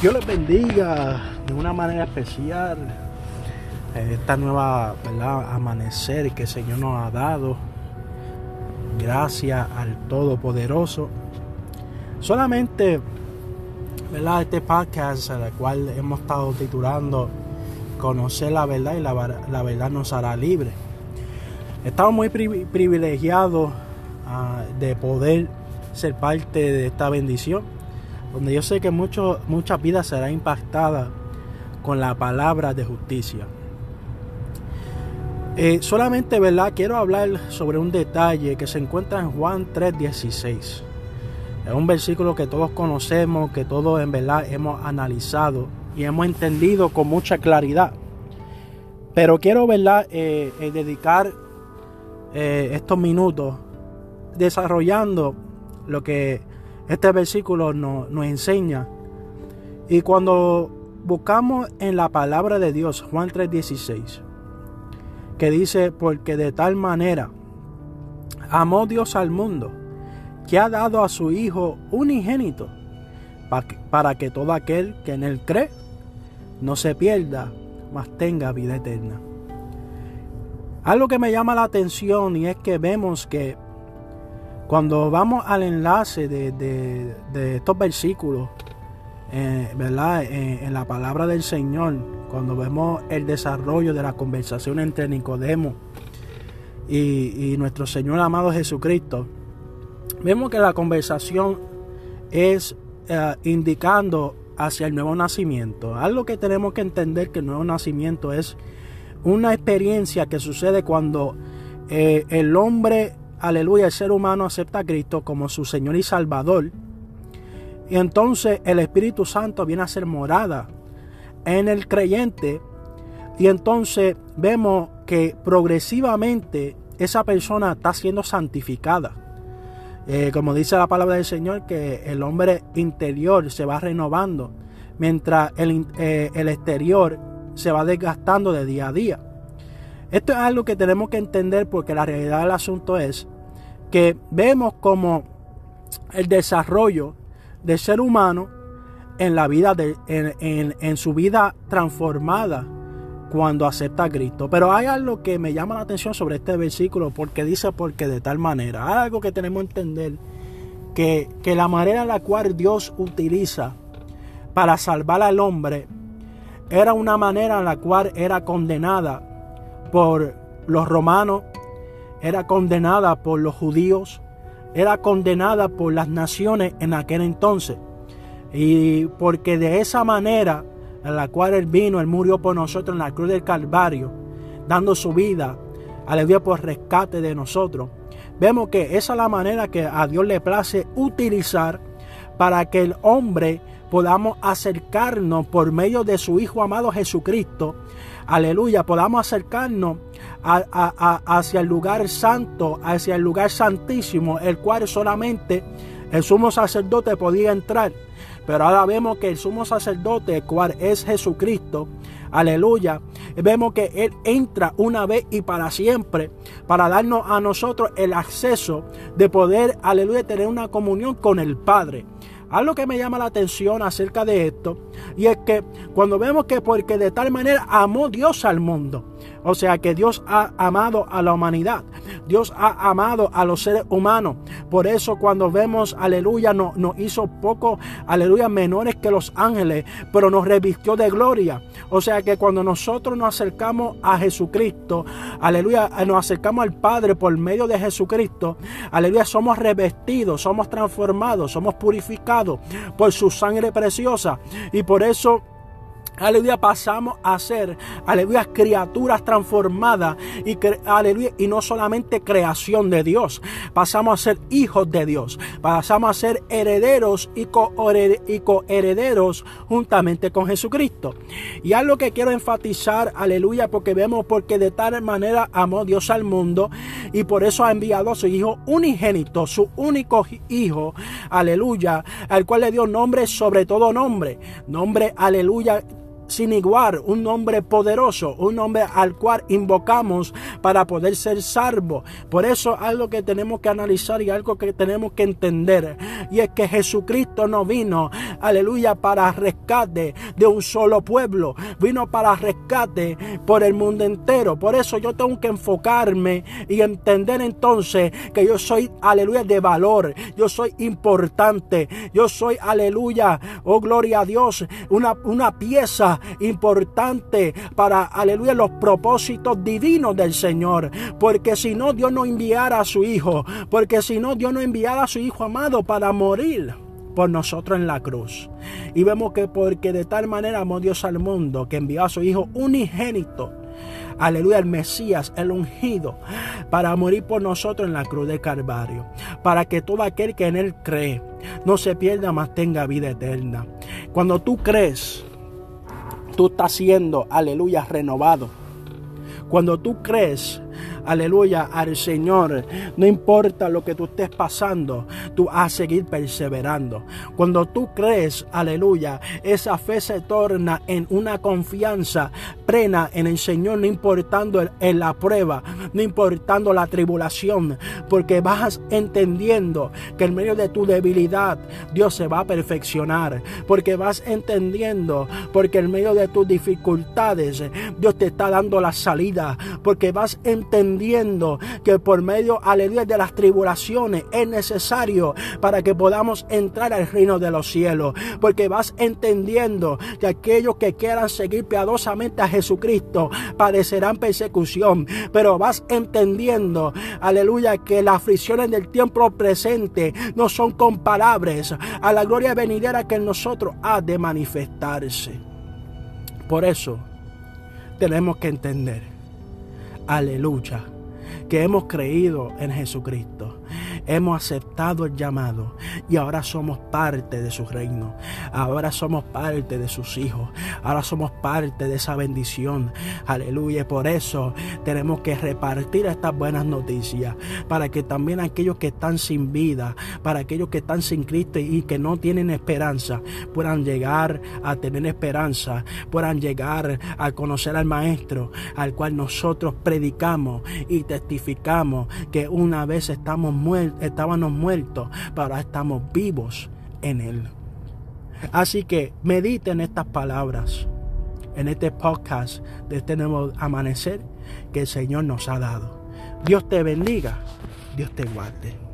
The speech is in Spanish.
Dios les bendiga de una manera especial eh, esta nueva ¿verdad? amanecer que el Señor nos ha dado. Gracias al Todopoderoso. Solamente ¿verdad? este podcast al cual hemos estado titulando Conocer la verdad y la, la verdad nos hará libre. Estamos muy privilegiados uh, de poder ser parte de esta bendición donde yo sé que muchas vidas serán impactadas con la palabra de justicia. Eh, solamente, ¿verdad? Quiero hablar sobre un detalle que se encuentra en Juan 3:16. Es un versículo que todos conocemos, que todos en verdad hemos analizado y hemos entendido con mucha claridad. Pero quiero, ¿verdad? Eh, eh, dedicar estos minutos desarrollando lo que este versículo nos, enseña. Y cuando buscamos en la palabra de Dios, Juan 3:16, que dice, porque de tal manera amó Dios al mundo, que ha dado a su Hijo unigénito, para que todo aquel que en él cree no se pierda, mas tenga vida eterna. Algo que me llama la atención y es que vemos que cuando vamos al enlace de, estos versículos, eh, ¿verdad? Eh, en la palabra del Señor, cuando vemos el desarrollo de la conversación entre Nicodemo y, nuestro Señor amado Jesucristo, vemos que la conversación es eh, indicando hacia el nuevo nacimiento. Algo que tenemos que entender que el nuevo nacimiento es una experiencia que sucede cuando el hombre aleluya, el ser humano acepta a Cristo como su Señor y Salvador. Y entonces el Espíritu Santo viene a ser morada en el creyente. Y entonces vemos que progresivamente esa persona está siendo santificada. Eh, como dice la palabra del Señor, que el hombre interior se va renovando, mientras el, eh, el exterior se va desgastando de día a día. Esto es algo que tenemos que entender porque la realidad del asunto es que vemos como el desarrollo del ser humano en la vida de, en, su vida transformada cuando acepta a Cristo. Pero hay algo que me llama la atención sobre este versículo porque dice porque de tal manera. Hay algo que tenemos que entender que, que la manera en la cual Dios utiliza para salvar al hombre era una manera en la cual era condenada por los romanos, era condenada por los judíos, era condenada por las naciones en aquel entonces. Y porque de esa manera en la cual Él vino, Él murió por nosotros en la cruz del Calvario, dando su vida, aleluya, por rescate de nosotros. Vemos que esa es la manera que a Dios le place utilizar para que el hombre podamos acercarnos por medio de su Hijo amado Jesucristo, aleluya, podamos acercarnos hacia el lugar santo, hacia el lugar santísimo, el cual solamente el sumo sacerdote podía entrar. Pero ahora vemos que el sumo sacerdote, el cual es Jesucristo, aleluya, vemos que Él entra una vez y para siempre para darnos a nosotros el acceso de poder, aleluya, tener una comunión con el Padre. Algo que me llama la atención acerca de esto, y es que cuando vemos que porque de tal manera amó Dios al mundo, o sea que Dios ha amado a la humanidad. Dios ha amado a los seres humanos. Por eso cuando vemos, aleluya, nos, hizo poco, aleluya, menores que los ángeles, pero nos revistió de gloria. O sea que cuando nosotros nos acercamos a Jesucristo, aleluya, nos acercamos al Padre por medio de Jesucristo, aleluya, somos revestidos, somos transformados, somos purificados por su sangre preciosa. Y por eso Aleluya, pasamos a ser, aleluya, criaturas transformadas y, aleluya, y no solamente creación de Dios. Pasamos a ser hijos de Dios. Pasamos a ser herederos y coherederos juntamente con Jesucristo. Y algo que quiero enfatizar, aleluya, porque vemos porque de tal manera amó Dios al mundo y por eso ha enviado a su Hijo unigénito, su único Hijo, aleluya, al cual le dio nombre sobre todo nombre. Nombre, aleluya sin igual, un nombre poderoso, un nombre al cual invocamos para poder ser salvo. Por eso algo que tenemos que analizar y algo que tenemos que entender, y es que Jesucristo no vino, aleluya, para rescate de un solo pueblo, vino para rescate por el mundo entero. Por eso yo tengo que enfocarme y entender entonces que yo soy, aleluya, de valor, yo soy importante, yo soy, aleluya, oh gloria a Dios, una, una pieza importante para, aleluya, los propósitos divinos del Señor. Porque si no, Dios no enviara a su Hijo, porque si no, Dios no enviara a su Hijo amado para morir por nosotros en la cruz. Y vemos que porque de tal manera amó Dios al mundo que envió a su Hijo unigénito aleluya, el Mesías, el ungido, para morir por nosotros en la cruz de Calvario, para que todo aquel que en Él cree no se pierda, más tenga vida eterna. Cuando tú crees, tú estás siendo, aleluya, renovado. Cuando tú crees, aleluya, al Señor. No importa lo que tú estés pasando, tú vas a seguir perseverando. Cuando tú crees, aleluya, esa fe se torna en una confianza plena en el Señor, no importando en la prueba, no importando la tribulación, porque vas entendiendo que en medio de tu debilidad Dios se va a perfeccionar, porque vas entendiendo, porque en medio de tus dificultades Dios te está dando la salida, porque vas entendiendo que por medio, aleluya, de las tribulaciones es necesario para que podamos entrar al reino de los cielos. Porque vas entendiendo que aquellos que quieran seguir piadosamente a Jesucristo padecerán persecución. Pero vas entendiendo, aleluya, que las aflicciones del tiempo presente no son comparables a la gloria venidera que en nosotros ha de manifestarse. Por eso tenemos que entender aleluya, que hemos creído en Jesucristo hemos aceptado el llamado y ahora somos parte de su reino. Ahora somos parte de sus hijos. Ahora somos parte de esa bendición. Aleluya. Por eso tenemos que repartir estas buenas noticias para que también aquellos que están sin vida, para aquellos que están sin Cristo y que no tienen esperanza, puedan llegar a tener esperanza, puedan llegar a conocer al Maestro, al cual nosotros predicamos y testificamos que una vez estamos muertos estábamos muertos, pero ahora estamos vivos en Él. Así que mediten estas palabras en este podcast de este nuevo amanecer que el Señor nos ha dado. Dios te bendiga, Dios te guarde.